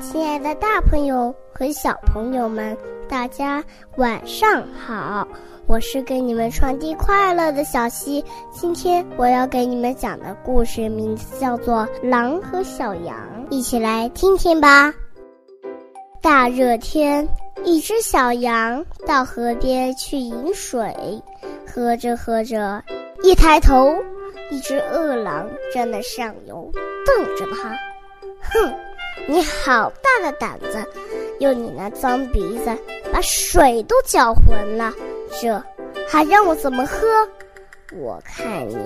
亲爱的，大朋友和小朋友们，大家晚上好！我是给你们传递快乐的小溪。今天我要给你们讲的故事名字叫做《狼和小羊》，一起来听听吧。大热天，一只小羊到河边去饮水，喝着喝着，一抬头，一只饿狼站在上游，瞪着它，哼！你好大的胆子！用你那脏鼻子把水都搅浑了，这还让我怎么喝？我看你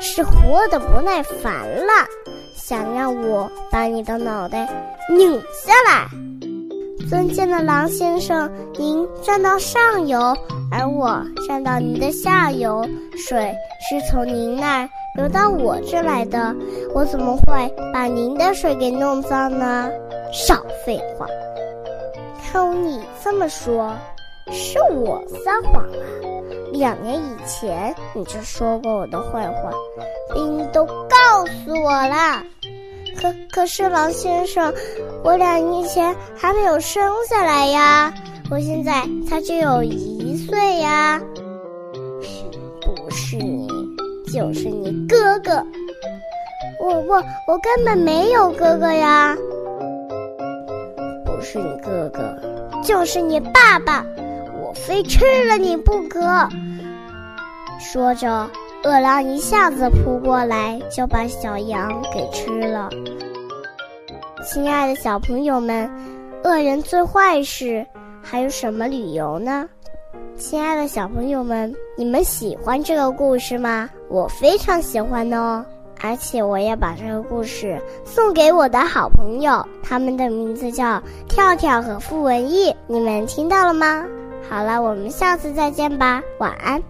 是活的不耐烦了，想让我把你的脑袋拧下来。尊敬的狼先生，您站到上游，而我站到您的下游，水是从您那儿。流到我这来的，我怎么会把您的水给弄脏呢？少废话！看你这么说，是我撒谎了。两年以前你就说过我的坏话，并都告诉我了。可可是，狼先生，我两年前还没有生下来呀，我现在才只有一岁呀。就是你哥哥，我我我根本没有哥哥呀！不是你哥哥，就是你爸爸，我非吃了你不可！说着，饿狼一下子扑过来，就把小羊给吃了。亲爱的小朋友们，恶人做坏事还有什么理由呢？亲爱的小朋友们，你们喜欢这个故事吗？我非常喜欢哦，而且我也把这个故事送给我的好朋友，他们的名字叫跳跳和傅文艺，你们听到了吗？好了，我们下次再见吧，晚安。